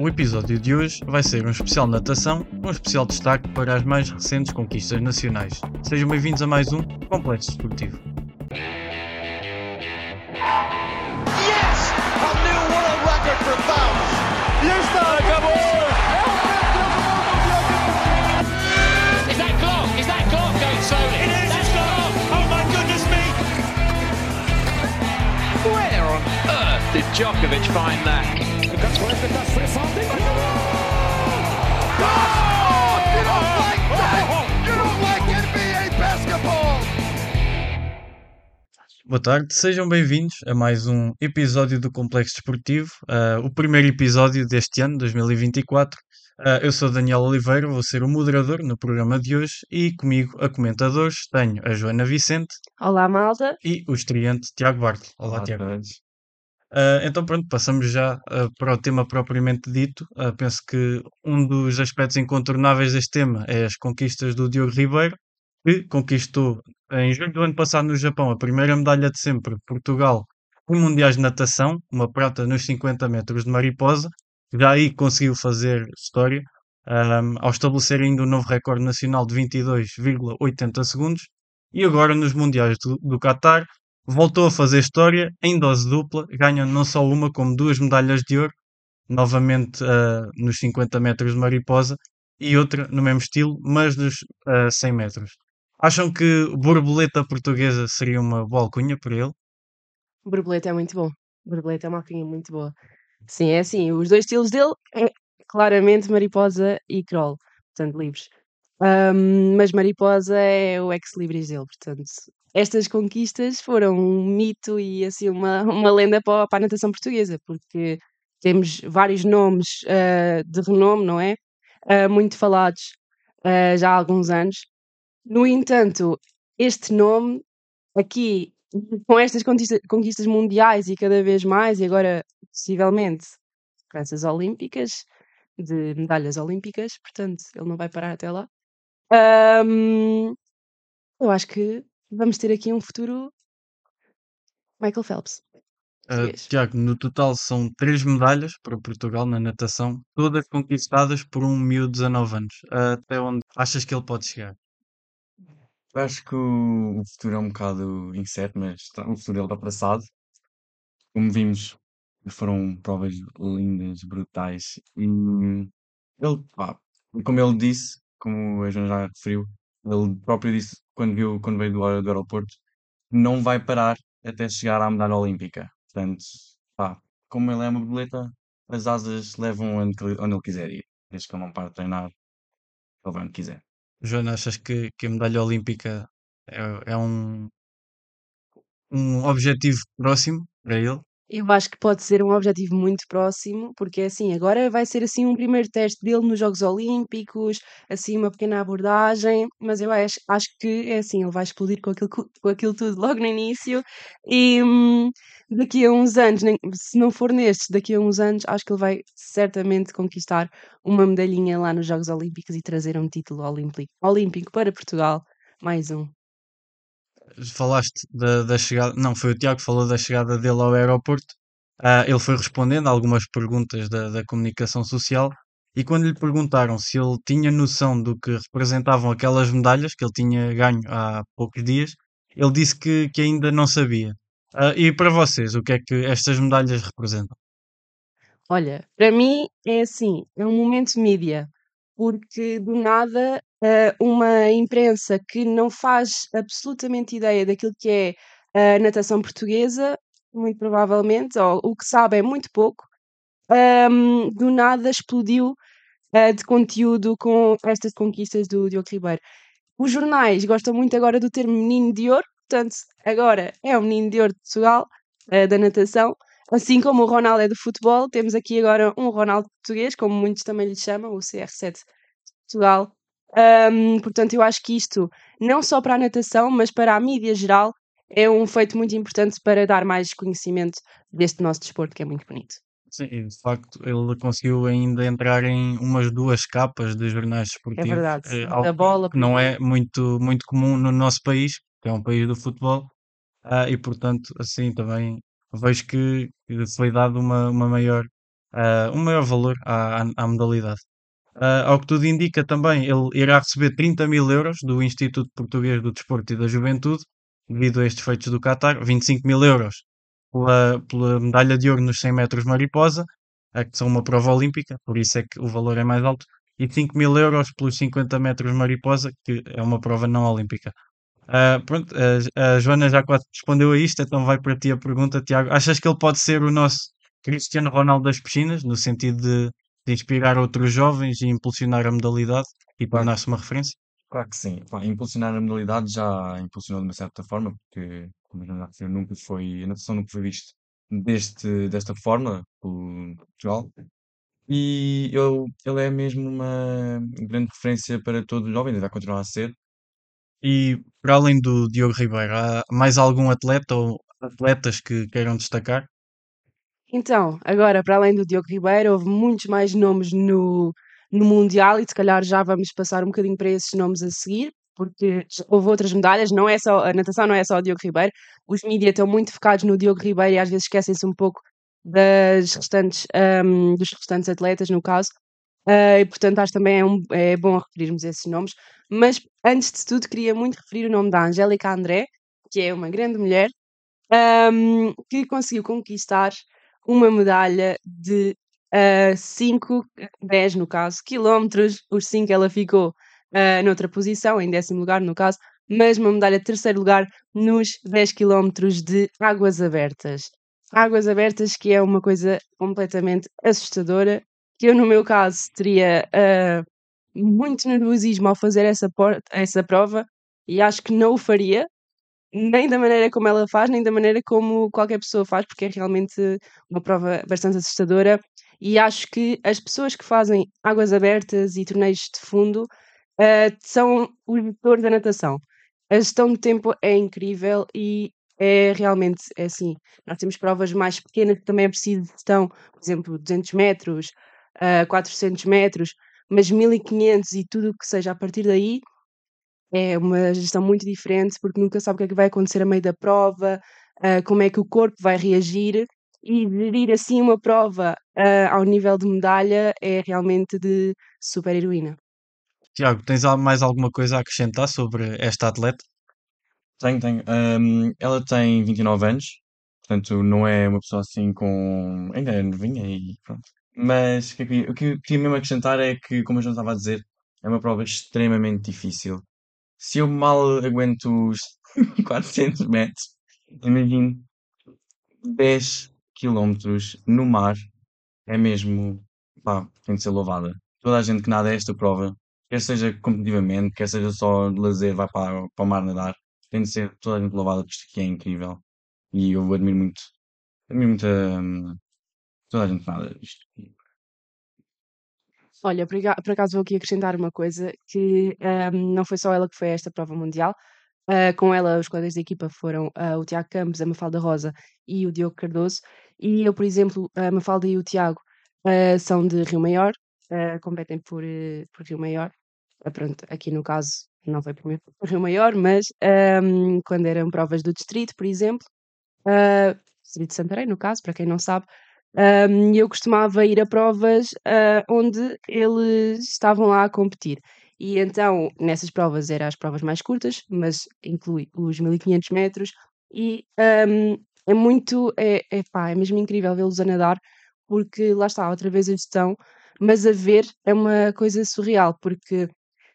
O episódio de hoje vai ser um especial natação, um especial destaque para as mais recentes conquistas nacionais. Sejam bem-vindos a mais um Complexo Esportivo. Yes! A new world record for fouls. E está, acabou! Is that Glock? Is that Glock going slowly? It is, That's it's Glock. Oh my goodness me! Where on earth did Djokovic find that? You don't like that! You don't like NBA basketball! Boa tarde, sejam bem-vindos a mais um episódio do Complexo Desportivo, ah, o primeiro episódio deste ano, 2024. Ah, eu sou Daniel Oliveira, vou ser o moderador no programa de hoje e comigo a comentadores tenho a Joana Vicente Olá, malta. e o estreante Tiago Bartle. Olá, Olá Tiago. todos. Ah, então pronto, passamos já ah, para o tema propriamente dito. Ah, penso que um dos aspectos incontornáveis deste tema é as conquistas do Diogo Ribeiro, que conquistou em julho do ano passado no Japão a primeira medalha de sempre Portugal em Mundiais de Natação, uma prata nos 50 metros de mariposa. Já aí conseguiu fazer história, ahm, ao estabelecer ainda um novo recorde nacional de 22,80 segundos. E agora nos Mundiais do, do Qatar voltou a fazer história em dose dupla, ganha não só uma, como duas medalhas de ouro, novamente ah, nos 50 metros de mariposa, e outra no mesmo estilo, mas nos ah, 100 metros. Acham que borboleta portuguesa seria uma boa alcunha para ele? Borboleta é muito bom. Borboleta é uma alcunha muito boa. Sim, é assim. Os dois estilos dele é claramente mariposa e crawl, portanto, livres. Ahm, mas mariposa é o ex-libris dele, portanto. Estas conquistas foram um mito e assim uma, uma lenda para, a- para a natação portuguesa, porque temos vários nomes ah, de renome, não é? Ah, muito falados ah, já há alguns anos. No entanto, este nome aqui, com estas conquista- conquistas mundiais e cada vez mais, e agora possivelmente esperanças olímpicas, de medalhas olímpicas, portanto, ele não vai parar até lá. Ahm, eu acho que vamos ter aqui um futuro Michael Phelps. Português. Tiago, no total são três medalhas para Portugal na natação, todas conquistadas por um miúdo de 19 anos. Ah, até onde achas que ele pode chegar? Acho que o, o futuro é um bocado incerto, mas está- o futuro ele está traçado. Como vimos, foram provas lindas, brutais. E ele, pá, como ele disse, como a Joana já referiu, ele próprio disse quando viu, quando veio do, do aeroporto, não vai parar até chegar à medalha olímpica. Portanto, pá, como ele é uma borboleta, as asas levam onde, onde ele quiser ir. Desde que ele não pare de treinar, ele vai onde quiser. Joana, achas que, que a medalha olímpica é, é um, um objetivo próximo para ele? Eu acho que pode ser um objetivo muito próximo, porque assim, agora vai ser assim um primeiro teste dele nos Jogos Olímpicos, assim uma pequena abordagem, mas eu acho, acho que é assim, ele vai explodir com aquilo, com aquilo tudo logo no início e hum, daqui a uns anos, nem- se não for nestes, daqui a uns anos, acho que ele vai certamente conquistar uma medalhinha lá nos Jogos Olímpicos e trazer um título olímpico, olímpico para Portugal, mais um. Falaste da, da chegada, não, foi o Tiago que falou da chegada dele ao aeroporto. Ah, ele foi respondendo a algumas perguntas da, da comunicação social e quando lhe perguntaram se ele tinha noção do que representavam aquelas medalhas que ele tinha ganho há poucos dias, ele disse que, que ainda não sabia. Ah, e para vocês, o que é que estas medalhas representam? Olha, para mim é assim, é um momento mídia, porque do nada uma imprensa que não faz absolutamente ideia daquilo que é a natação portuguesa, muito provavelmente, ou o que sabe é muito pouco, ahm, do nada explodiu eh, de conteúdo com estas conquistas do Diogo Ribeiro. Os jornais gostam muito agora do termo menino de ouro, portanto, agora é o menino de ouro de Portugal, eh, da natação. Assim como o Ronaldo é do futebol, temos aqui agora um Ronaldo português, como muitos também lhe chamam, o CR7 de Portugal. Ahm, portanto, eu acho que isto, não só para a natação, mas para a mídia geral, é um feito muito importante para dar mais conhecimento deste nosso desporto, que é muito bonito. Sim, de facto ele conseguiu ainda entrar em umas duas capas de jornais É desportivos, verdade. eh, Da bola, que não é muito, muito comum no nosso país, que é um país do futebol, ah, e portanto, assim também vejo que que foi dado uma, uma maior uh, um maior valor à, à, à modalidade. Uh, ao que tudo indica também, ele irá receber 30 mil euros do Instituto Português do Desporto e da Juventude, devido a estes feitos do Qatar, 25 mil euros pela, pela medalha de ouro nos 100 metros mariposa, uh, que são uma prova olímpica, por isso é que o valor é mais alto, e 5 mil euros pelos 50 metros mariposa, que é uma prova não olímpica. Uh, pronto, a, a Joana já quase respondeu a isto, então vai para ti a pergunta, Tiago. Achas que ele pode ser o nosso Cristiano Ronaldo das piscinas, no sentido de de inspirar outros jovens e impulsionar a modalidade e tornar-se uma referência? Claro que sim. Pá, impulsionar a modalidade já impulsionou de uma certa forma, porque, como já referi, nunca foi, a natação nunca foi visto deste, desta forma por Portugal. E ele, ele é mesmo uma grande referência para todos os jovens, e vai continuar a ser. E para além do Diogo Ribeiro, há mais algum atleta ou atletas que queiram destacar? Então, agora, para além do Diogo Ribeiro, houve muitos mais nomes no, no Mundial e se calhar já vamos passar um bocadinho para esses nomes a seguir, porque houve outras medalhas, não é só, a natação não é só o Diogo Ribeiro, os mídias estão muito focados no Diogo Ribeiro e às vezes esquecem-se um pouco das restantes, um, dos restantes atletas, no caso, uh, e portanto acho também é, um, é bom referirmos esses nomes, mas antes de tudo queria muito referir o nome da Angélica André, que é uma grande mulher, um, que conseguiu conquistar uma medalha de 5, uh, 10 no caso, quilómetros, os 5 ela ficou uh, noutra posição, em décimo lugar no caso, mas uma medalha de terceiro lugar nos 10 quilómetros de águas abertas. Águas abertas que é uma coisa completamente assustadora, que eu no meu caso teria uh, muito nervosismo ao fazer essa, essa prova e acho que não o faria, nem da maneira como ela faz, nem da maneira como qualquer pessoa faz, porque é realmente uma prova bastante assustadora. E acho que as pessoas que fazem águas abertas e torneios de fundo uh, são os motores da natação. A gestão de tempo é incrível e é realmente é assim. Nós temos provas mais pequenas que também é preciso gestão, por exemplo, 200 metros, uh, 400 metros, mas 1500 e tudo o que seja a partir daí é uma gestão muito diferente, porque nunca sabe o que é que vai acontecer a meio da prova, uh, como é que o corpo vai reagir, e gerir assim uma prova uh, ao nível de medalha é realmente de super heroína. Tiago, tens mais alguma coisa a acrescentar sobre esta atleta? Tenho, tenho. Um, ela tem 29 anos, portanto não é uma pessoa assim com. ainda é novinha e pronto. Mas o que, eu queria mesmo acrescentar é que, como eu já estava a dizer, é uma prova extremamente difícil se eu mal aguento os 400 metros, imagino 10 quilómetros no mar, é mesmo, pá, tem de ser louvada. Toda a gente que nada esta prova, quer seja competitivamente, quer seja só de lazer, vai para, para o mar nadar, tem de ser toda a gente louvada, porque isto aqui é incrível. E eu admiro muito, admiro muito hum, toda a gente que nada isto. Olha, por por acaso vou aqui acrescentar uma coisa que hum, não foi só ela que foi a esta prova mundial. Ah, com ela, os colegas da equipa foram ah, o Tiago Campos, a Mafalda Rosa e o Diogo Cardoso. E eu, por exemplo, a Mafalda e o Tiago ah, são de Rio Maior, competem por, eh, por Rio Maior. pronto, aqui no caso não foi por Rio Maior, mas hum, quando eram provas do distrito, por exemplo, Distrito de Santarém, no caso, para quem não sabe, um, eu costumava ir a provas uh, onde eles estavam lá a competir. E então, nessas provas, eram as provas mais curtas, mas inclui os 1500 metros. E um, é muito, é, é, pá, é mesmo incrível vê-los a nadar, porque lá está, outra vez a gestão, mas a ver é uma coisa surreal, porque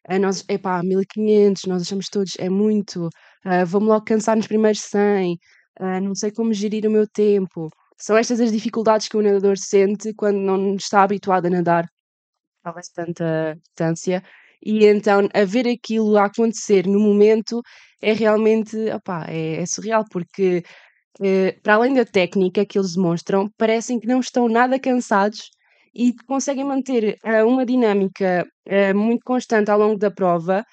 a nós, é pá, 1500, nós achamos todos, é muito, uh, vou-me logo cansar nos primeiros 100, uh, não sei como gerir o meu tempo. São estas as dificuldades que o nadador sente quando não está habituado a nadar a bastante distância. E então, a ver aquilo a acontecer no momento é realmente, opá, é, é surreal, porque eh, para além da técnica que eles demonstram, parecem que não estão nada cansados e conseguem manter uh, uma dinâmica uh, muito constante ao longo da prova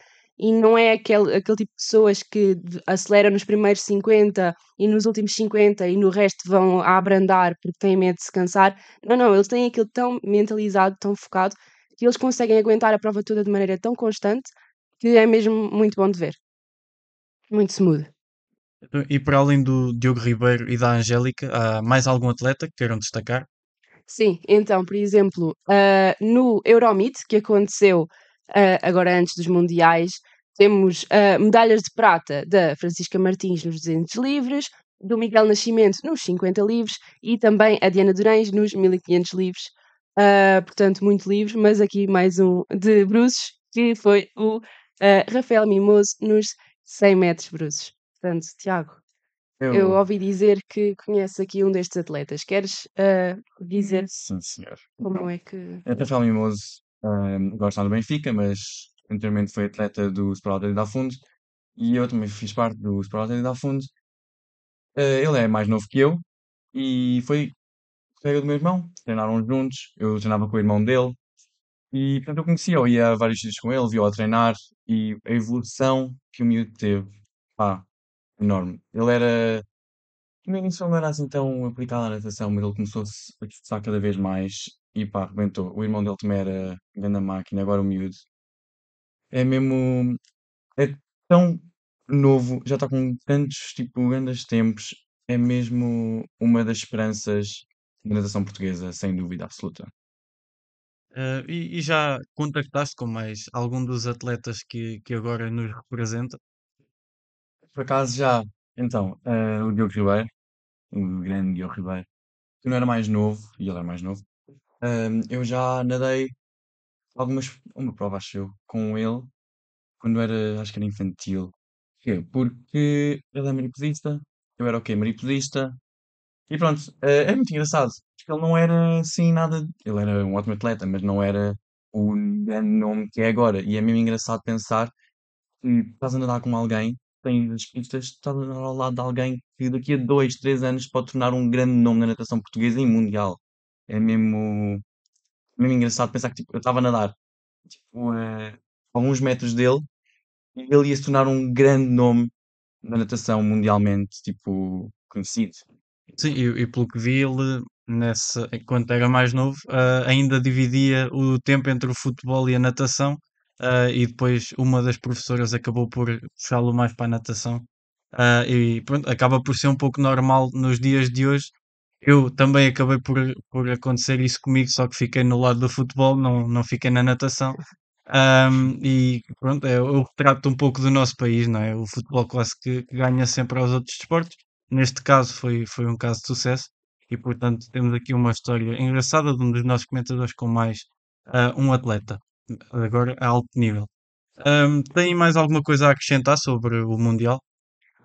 e não é aquele, aquele tipo de pessoas que aceleram nos primeiros 50 e nos últimos 50 e no resto vão a abrandar porque têm medo de se cansar. Não, não, eles têm aquilo tão mentalizado, tão focado, que eles conseguem aguentar a prova toda de maneira tão constante que é mesmo muito bom de ver. Muito smooth. E para além do Diogo Ribeiro e da Angélica, há mais algum atleta que queiram destacar? Sim, então, por exemplo, ah, no Euromeet, que aconteceu ah, agora antes dos Mundiais, temos ah, medalhas de prata da Francisca Martins nos 200 livres, do Miguel Nascimento nos 50 livres e também a Diana Durães nos 1500 livres. Ah, portanto, muito livres, mas aqui mais um de bruços, que foi o ah, Rafael Mimoso nos 100 metros bruços. Portanto, Tiago, eu Eu, ouvi dizer que conheces aqui um destes atletas. Queres ah, dizer sim, senhor. como é que. É Rafael Mimoso, um, gosta do Benfica, mas anteriormente foi atleta do Sporting de Fundo e eu também fiz parte do Sporting de Fundo. Eh, ele é mais novo que eu e foi colega do meu irmão, treinaram juntos, eu treinava com o irmão dele e portanto eu conhecia, eu ia a vários sítios com ele, via-o a treinar e a evolução que o miúdo teve, pá, enorme. Ele era, no início não era assim tão aplicado à natação, mas ele começou-se a esforçar cada vez mais e pá, arrebentou. O irmão dele também era grande máquina, agora o miúdo é mesmo, é tão novo, já está com tantos, tipo, grandes tempos, é mesmo uma das esperanças da natação portuguesa, sem dúvida absoluta. Ah, e, e já contactaste com mais algum dos atletas que, que agora nos representa? Por acaso já, então, eh, o Diogo Ribeiro, o grande Diogo Ribeiro, que não era mais novo, e ele era mais novo, ehm, eu já nadei algumas, uma prova, acho eu, com ele, quando era, acho que era infantil. Porquê? Porque ele é maripodista, eu era o quê? Maripodista, e pronto, eh, é muito engraçado, porque ele não era assim nada, ele era um ótimo atleta, mas não era o nome que é agora, e é mesmo engraçado pensar que estás a nadar com alguém, tens as pistas, estás a nadar ao lado de alguém que daqui a dois, três anos pode tornar um grande nome na natação portuguesa e mundial. É mesmo, mesmo engraçado pensar que tipo, eu estava a nadar tipo, alguns metros dele e ele ia se tornar um grande nome na natação mundialmente, tipo, conhecido. Sim, e, e pelo que vi, ele, nessa, enquanto era mais novo, ah, ainda dividia o tempo entre o futebol e a natação, ah, e depois uma das professoras acabou por puxá-lo mais para a natação. Ah, e pronto, acaba por ser um pouco normal nos dias de hoje. Eu também acabei por, por acontecer isso comigo, só que fiquei no lado do futebol, não, não fiquei na natação. Ahm, e pronto, é o retrato um pouco do nosso país, não é? O futebol quase que, ganha sempre aos outros desportos. Neste caso foi, foi um caso de sucesso e, portanto, temos aqui uma história engraçada de um dos nossos comentadores com mais ah, um atleta, agora a alto nível. Ahm, tem mais alguma coisa a acrescentar sobre o Mundial?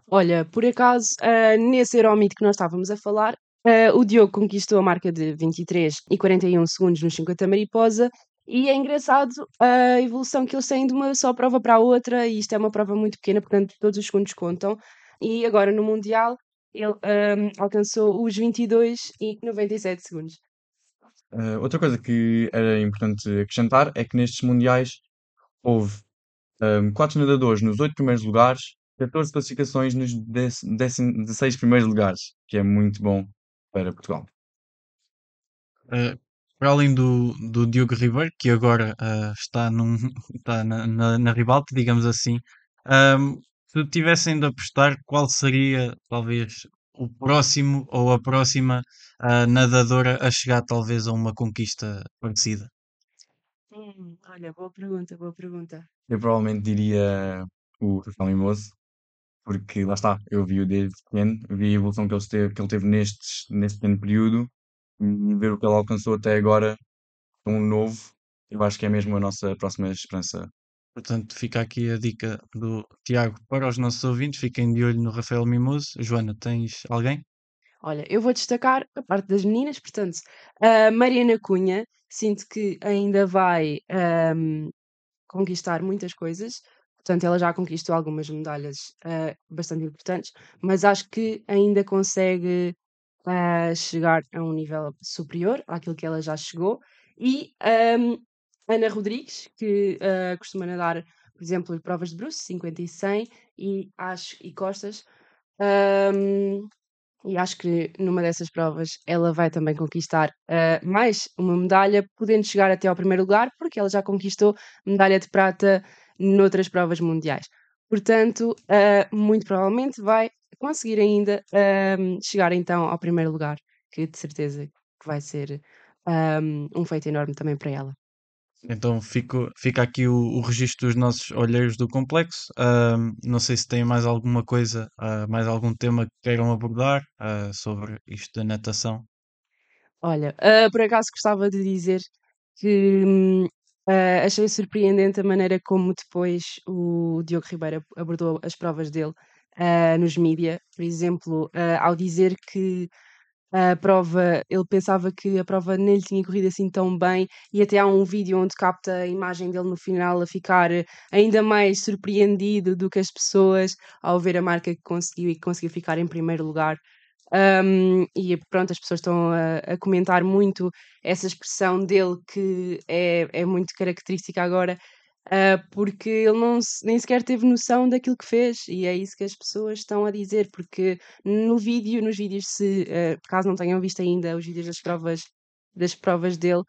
Olha, por acaso, ah, nesse Euromeet que nós estávamos a falar, ah, o Diogo conquistou a marca de 23 e 41 segundos nos 50 mariposa. E é engraçado a evolução que eles têm de uma só prova para a outra, e isto é uma prova muito pequena, portanto, todos os segundos contam. E agora no Mundial, ele ahm, alcançou os 22 e 97 segundos. Eh, outra coisa que era importante acrescentar é que nestes mundiais houve ehm, quatro nadadores nos oito primeiros lugares, 14 classificações nos 16 primeiros lugares, que é muito bom para Portugal. Uh, para além do, do Diogo Ribeiro, que agora uh, está, num, está na, na, na ribalta, digamos assim, um, se tivessem de apostar, qual seria talvez o próximo ou a próxima uh, nadadora a chegar talvez a uma conquista parecida? Hum, olha, boa pergunta, boa pergunta. Eu provavelmente diria o Rafael Mimoso, porque lá está, eu vi-o desde pequeno, vi a evolução que ele teve, que ele teve nestes, neste pequeno período, e ver o que ele alcançou até agora, tão novo, eu acho que é mesmo a nossa próxima esperança. Portanto, fica aqui a dica do Tiago para os nossos ouvintes. Fiquem de olho no Rafael Mimoso. Joana, tens alguém? Olha, eu vou destacar a parte das meninas, portanto, a Mariana Cunha, sinto que ainda vai ahm, conquistar muitas coisas, portanto, ela já conquistou algumas medalhas ah, bastante importantes, mas acho que ainda consegue ah, chegar a um nível superior àquilo que ela já chegou. E ahm, Ana Rodrigues, que ah, costuma nadar, por exemplo, provas de bruços, 50 e 100, e acho e costas. ahm, e acho que numa dessas provas ela vai também conquistar ah, mais uma medalha, podendo chegar até ao primeiro lugar, porque ela já conquistou medalha de prata noutras provas mundiais. Portanto, ah, muito provavelmente vai conseguir ainda ahm, chegar então ao primeiro lugar, que de certeza que vai ser um, um feito enorme também para ela. Então fico, fica aqui o, o registro dos nossos olheiros do complexo. Ahm, não sei se têm mais alguma coisa, ah, mais algum tema que queiram abordar ah, sobre isto da natação. Olha, ah, por acaso gostava de dizer que ah, achei surpreendente a maneira como depois o Diogo Ribeiro ab- abordou as provas dele ah, nos mídia. Por exemplo, ah, ao dizer que a prova, ele pensava que a prova nem lhe tinha corrido assim tão bem, e até há um vídeo onde capta a imagem dele no final a ficar ainda mais surpreendido do que as pessoas ao ver a marca que conseguiu e que conseguiu ficar em primeiro lugar. Um, e pronto, as pessoas estão a, a comentar muito essa expressão dele que é, é muito característica agora, ah, porque ele não, nem sequer teve noção daquilo que fez, e é isso que as pessoas estão a dizer, porque no vídeo, nos vídeos, se ah, caso não tenham visto ainda os vídeos das provas, das provas dele,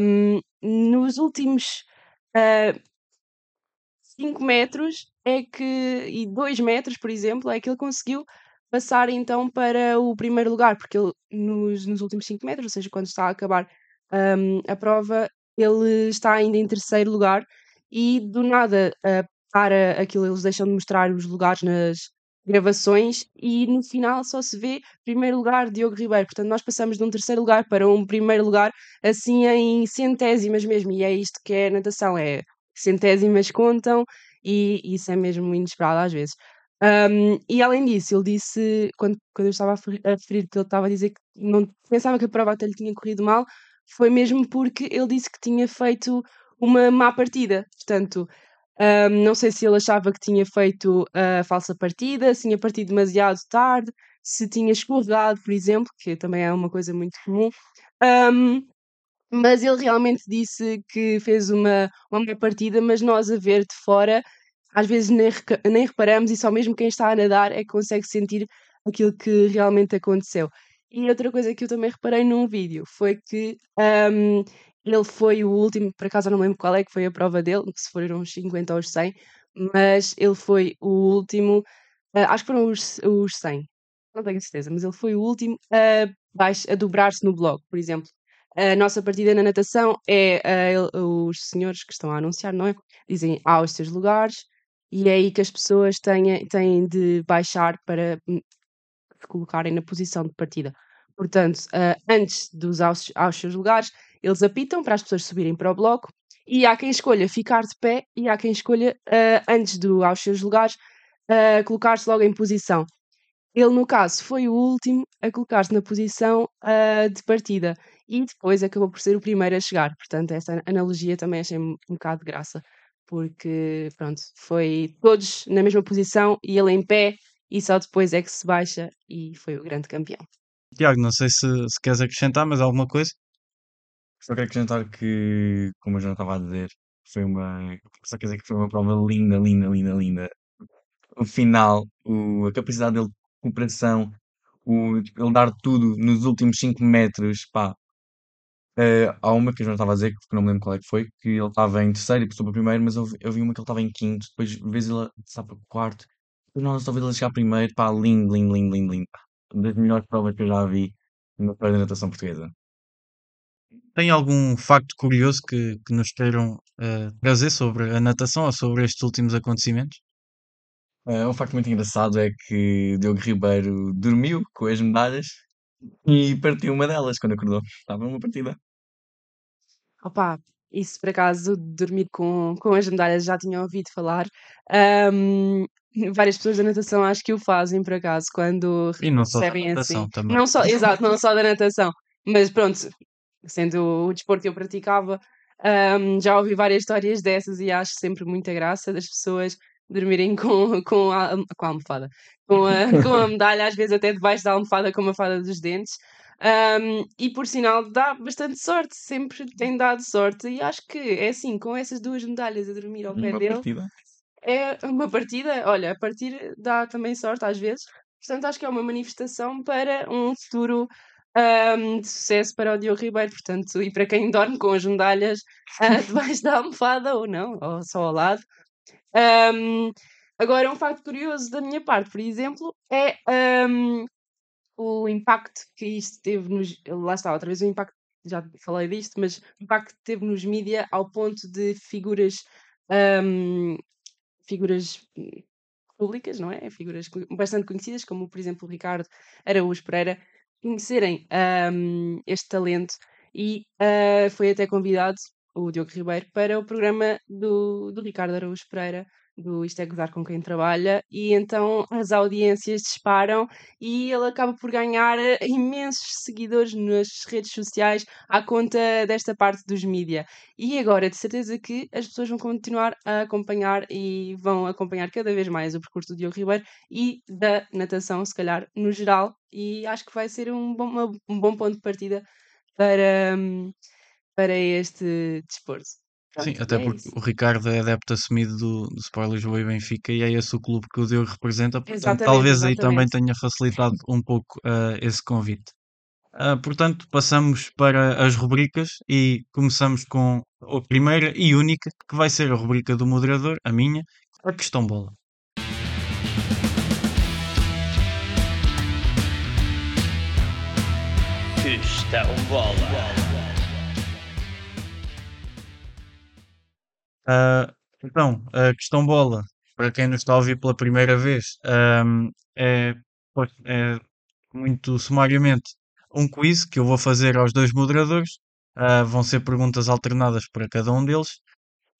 um, nos últimos 5 metros é que, e 2 metros, por exemplo, é que ele conseguiu passar então para o primeiro lugar, porque ele nos, nos últimos 5 metros, ou seja, quando está a acabar um, a prova, ele está ainda em terceiro lugar e do nada uh, para aquilo, eles deixam de mostrar os lugares nas gravações e no final só se vê primeiro lugar Diogo Ribeiro. Portanto, nós passamos de um terceiro lugar para um primeiro lugar, assim em centésimas mesmo, e é isto que é natação, é centésimas contam e isso é mesmo inesperado às vezes. Um, e além disso, ele disse, quando, quando eu estava a referir, que ele estava a dizer que não pensava que a prova até lhe tinha corrido mal, foi mesmo porque ele disse que tinha feito uma má partida. Portanto, um, não sei se ele achava que tinha feito a falsa partida, se tinha partido demasiado tarde, se tinha escorregado, por exemplo, que também é uma coisa muito comum. Um, mas ele realmente disse que fez uma, uma má partida, mas nós a ver de fora, às vezes nem, nem reparamos e só mesmo quem está a nadar é que consegue sentir aquilo que realmente aconteceu. E outra coisa que eu também reparei num vídeo foi que um, ele foi o último, por acaso eu não lembro qual é que foi a prova dele, se foram os 50 ou os 100, mas ele foi o último, ah, acho que foram os, os 100, não tenho certeza, mas ele foi o último a, a dobrar-se no blog, por exemplo. A nossa partida na natação é ele- os senhores que estão a anunciar, não é? Dizem há os seus lugares e é aí que as pessoas têm, têm de baixar para hum, se colocarem na posição de partida. Portanto, ah, antes dos aos, aos seus lugares, eles apitam para as pessoas subirem para o bloco e há quem escolha ficar de pé e há quem escolha, ah, antes do aos seus lugares, ah, colocar-se logo em posição. Ele, no caso, foi o último a colocar-se na posição ah, de partida e depois acabou por ser o primeiro a chegar. Portanto, essa analogia também achei um bocado de graça, porque, pronto, foi todos na mesma posição e ele em pé e só depois é que se baixa e foi o grande campeão. Tiago, não sei se, se queres acrescentar mais alguma coisa. Só quero acrescentar que, como eu já estava a dizer, foi uma. Só quer dizer que foi uma prova linda, linda, linda, linda. O final, o, a capacidade dele de recuperação, o, ele dar tudo nos últimos 5 metros, pá. Eh, há uma que eu já estava a dizer, que não me lembro qual é que foi, que ele estava em terceiro e passou para primeiro, mas eu, vi- eu vi uma que ele estava em quinto, depois vês ele está para quarto, depois não, só vi ele chegar primeiro, pá, lindo, lindo, lindo, lindo, lindo. pá. Das melhores provas que eu já vi na história da natação portuguesa. Tem algum facto curioso que, que nos queiram eh, trazer sobre a natação ou sobre estes últimos acontecimentos? Eh, um facto muito engraçado é que Diogo Ribeiro dormiu com as medalhas e partiu uma delas quando acordou. Estava numa partida. Opa, isso por acaso, dormir com, com as medalhas já tinha ouvido falar. Ahm, várias pessoas da natação acho que o fazem por acaso, quando E não só da natação assim. também. Não só, exato, não só da natação, mas pronto, sendo o desporto que eu praticava, ahm, já ouvi várias histórias dessas e acho sempre muita graça das pessoas dormirem com, com, a, com a almofada, com a, com a medalha, às vezes até debaixo da almofada, com uma fada dos dentes. Um, e por sinal dá bastante sorte, sempre tem dado sorte, e acho que é assim, com essas duas medalhas a dormir ao pé Uma dele, partida. é uma partida, olha, a partir dá também sorte às vezes, portanto acho que é uma manifestação para um futuro um, de sucesso para o Diogo Ribeiro, portanto, e para quem dorme com as medalhas ah, debaixo da almofada ou não, ou só ao lado. Um, agora, um facto curioso da minha parte, por exemplo, é um, o impacto que isto teve nos. Lá está, outra vez o impacto já falei disto, mas o impacto que teve nos mídia ao ponto de figuras, ahm, figuras hum, públicas, não é? Figuras bastante conhecidas, como por exemplo o Ricardo Araújo Pereira, conhecerem ahm, este talento e ah, foi até convidado o Diogo Ribeiro para o programa do, do Ricardo Araújo Pereira, do Isto é Gozar com quem trabalha, e então as audiências disparam e ele acaba por ganhar eh, imensos seguidores nas redes sociais à conta desta parte dos mídia. E agora, de certeza que as pessoas vão continuar a acompanhar e vão acompanhar cada vez mais o percurso do Diogo Ribeiro e da natação, se calhar, no geral, e acho que vai ser um bom, um bom ponto de partida para, hum, para este desporto. Sim, Pronto, até é porque isso. o Ricardo é adepto assumido do, do Sport Lisboa e Benfica e é esse o clube que o Diogo representa, portanto Exatamente, talvez aí também exatamente. tenha facilitado um pouco ah, esse convite. Ah, portanto, passamos para as rubricas e começamos com a primeira e única, que vai ser a rubrica do moderador, a minha, a questão bola. Questão bola. Ah, então, a questão bola, para quem nos está a ouvir pela primeira vez, ahm, é, é muito sumariamente um quiz que eu vou fazer aos dois moderadores. Ah, vão ser perguntas alternadas para cada um deles.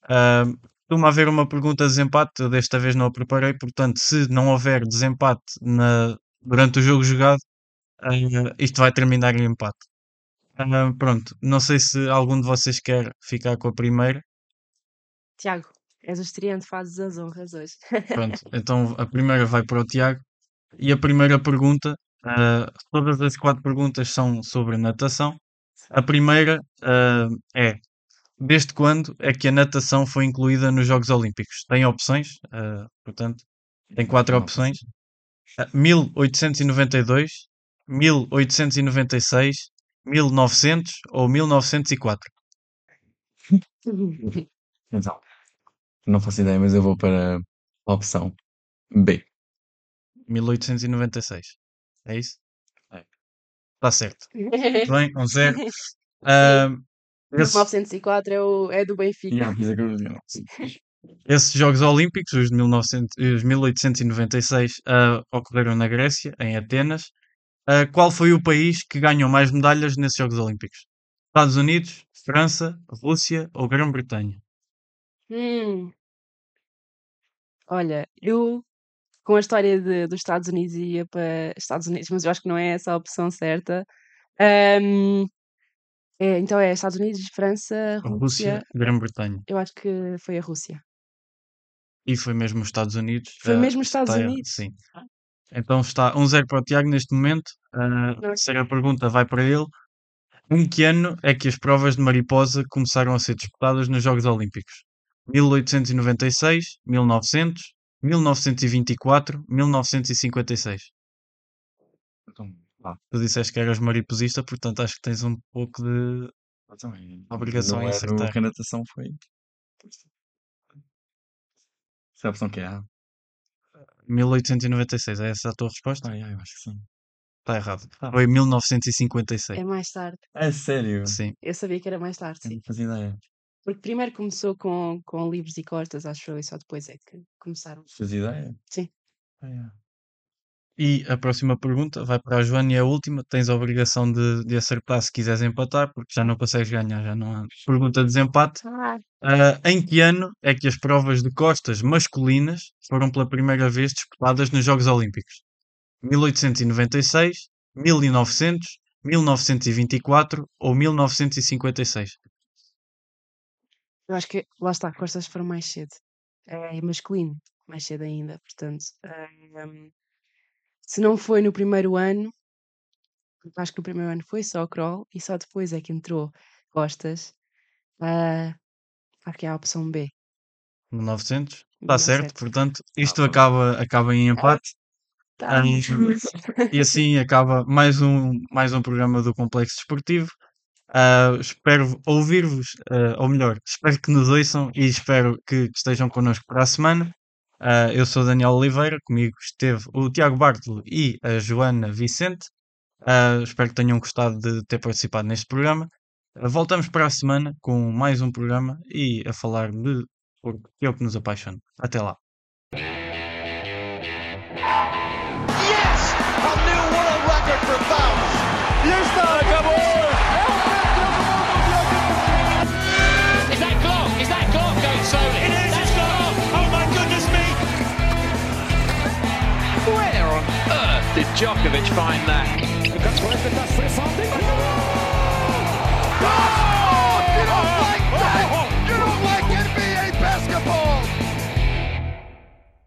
Ah, costuma haver uma pergunta de desempate, desta vez não a preparei, portanto, se não houver desempate na- durante o jogo jogado, ah, isto vai terminar em empate. Ah, pronto, não sei se algum de vocês quer ficar com a primeira. Tiago, és o estreante, fazes as honras hoje. Pronto, então a primeira vai para o Tiago. E a primeira pergunta, ah, todas as quatro perguntas são sobre natação. A primeira ah, é: desde quando é que a natação foi incluída nos Jogos Olímpicos? Tem opções, ah, portanto, tem quatro opções: Ah, 1892, 1896, 1900 ou 1904. Então, não faço ideia, mas eu vou para a opção B. 1896. É isso? É. Está certo. Muito bem, um zero. Ah, esse- 1904 é, o, é do Benfica. Yeah, curiosidade. Esses Jogos Olímpicos, os de 1900 os 1896, ah, ocorreram na Grécia, em Atenas. Ah, qual foi o país que ganhou mais medalhas nesses Jogos Olímpicos? Estados Unidos, França, Rússia ou Grã-Bretanha? Hum. Olha, eu com a história de- dos Estados Unidos ia para Estados Unidos, mas eu acho que não é essa a opção certa. Ahm, é, então é Estados Unidos, França, Rússia, Rússia. Grã-Bretanha. Eu acho que foi a Rússia. E foi mesmo os Estados Unidos. Foi mesmo os Estados está- Unidos? Sim. Então está 1-0 para o Tiago neste momento. Ah, a terceira pergunta vai para ele. Em que ano é que as provas de mariposa começaram a ser disputadas nos Jogos Olímpicos? 1896, 1900, 1924, 1956. Então, vá. Tu disseste que eras mariposista, portanto acho que tens um pouco de. Então, é- Obrigação não em era acertar. a natação foi. Se é a opção que é A. 1896, é essa a tua resposta? Ah, eu acho que sim. Está errado. Ah. Foi 1956. É mais tarde. É sério? Sim. Eu sabia que era mais tarde, Eu sim. não fazia ideia. Porque primeiro começou com, com livros e costas, acho eu, e só depois é que começaram. Fazia ideia? Sim. Ah, yeah. E a próxima pergunta vai para a Joana e a última. Tens a obrigação de, de acertar se quiseres empatar, porque já não consegues ganhar, já não há pergunta de desempate. Ah, Ah, em que ano é que as provas de costas masculinas foram pela primeira vez disputadas nos Jogos Olímpicos? 1896, 1900, 1924 ou 1956? Eu acho que lá está, costas foram mais cedo. É masculino, mais cedo ainda, portanto. ahm, se não foi no primeiro ano, acho que no primeiro ano foi só crawl e só depois é que entrou costas. ah, acho que é a opção B. 1900? Está 1900. certo, portanto, isto Ah, acaba, acaba em empate. Tá. Ah, E assim acaba mais um, mais um programa do Complexo Desportivo. Ah, espero ouvir-vos, ah, ou melhor, espero que nos ouçam e espero que estejam connosco para a semana. Ah, eu sou Daniel Oliveira, comigo esteve o Tiago Bartolo e a Joana Vicente. Espero que tenham gostado de ter participado neste programa Voltamos para a semana com mais um programa e a falar de porque é o que nos apaixona. Até lá. Yes! A new world record for Djokovic find that?